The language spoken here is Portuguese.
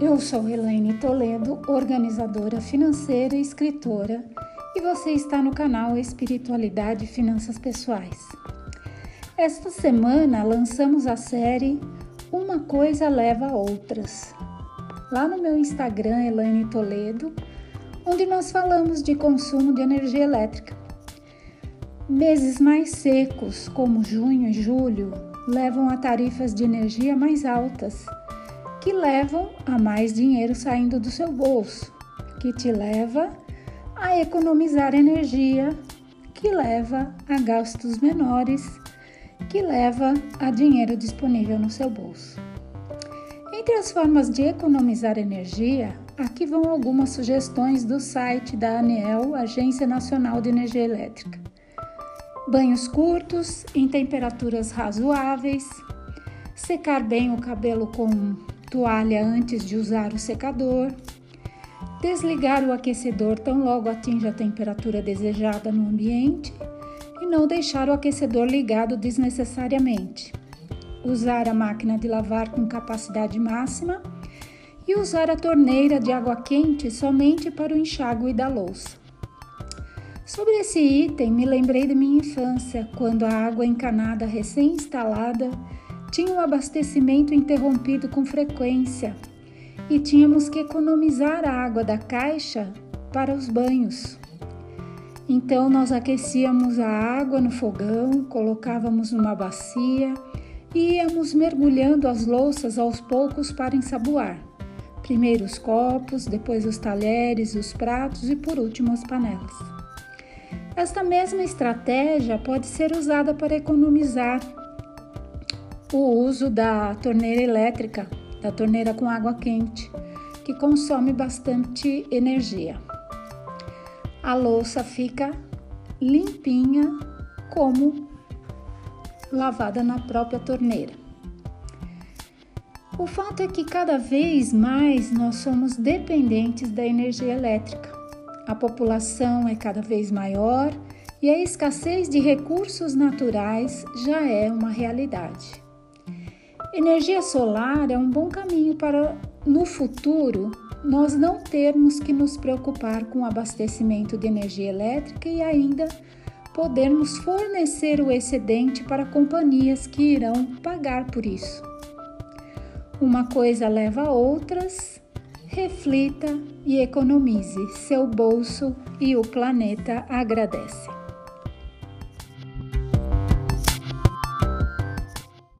Eu sou Elaine Toledo, organizadora financeira e escritora, e você está no canal Espiritualidade e Finanças Pessoais. Esta semana lançamos a série Uma Coisa Leva a Outras, lá no meu Instagram, Elaine Toledo, onde nós falamos de consumo de energia elétrica. Meses mais secos, como junho e julho, levam a tarifas de energia mais altas que levam a mais dinheiro saindo do seu bolso, que te leva a economizar energia, que leva a gastos menores, que leva a dinheiro disponível no seu bolso. Entre as formas de economizar energia, aqui vão algumas sugestões do site da ANEEL, Agência Nacional de Energia Elétrica. Banhos curtos, em temperaturas razoáveis, secar bem o cabelo com toalha antes de usar o secador, desligar o aquecedor tão logo atinja a temperatura desejada no ambiente e não deixar o aquecedor ligado desnecessariamente. Usar a máquina de lavar com capacidade máxima e usar a torneira de água quente somente para o enxágue da louça. Sobre esse item, me lembrei de minha infância, quando a água encanada recém-instalada tinha o abastecimento interrompido com frequência e tínhamos que economizar a água da caixa para os banhos. Então nós aquecíamos a água no fogão, colocávamos numa bacia e íamos mergulhando as louças aos poucos para ensaboar. Primeiro os copos, depois os talheres, os pratos e por último as panelas. Esta mesma estratégia pode ser usada para economizar o uso da torneira elétrica, da torneira com água quente, que consome bastante energia. A louça fica limpinha como lavada na própria torneira. O fato é que cada vez mais nós somos dependentes da energia elétrica. A população é cada vez maior e a escassez de recursos naturais já é uma realidade. Energia solar é um bom caminho para, no futuro, nós não termos que nos preocupar com o abastecimento de energia elétrica e ainda podermos fornecer o excedente para companhias que irão pagar por isso. Uma coisa leva a outras, reflita e economize. Seu bolso e o planeta agradecem.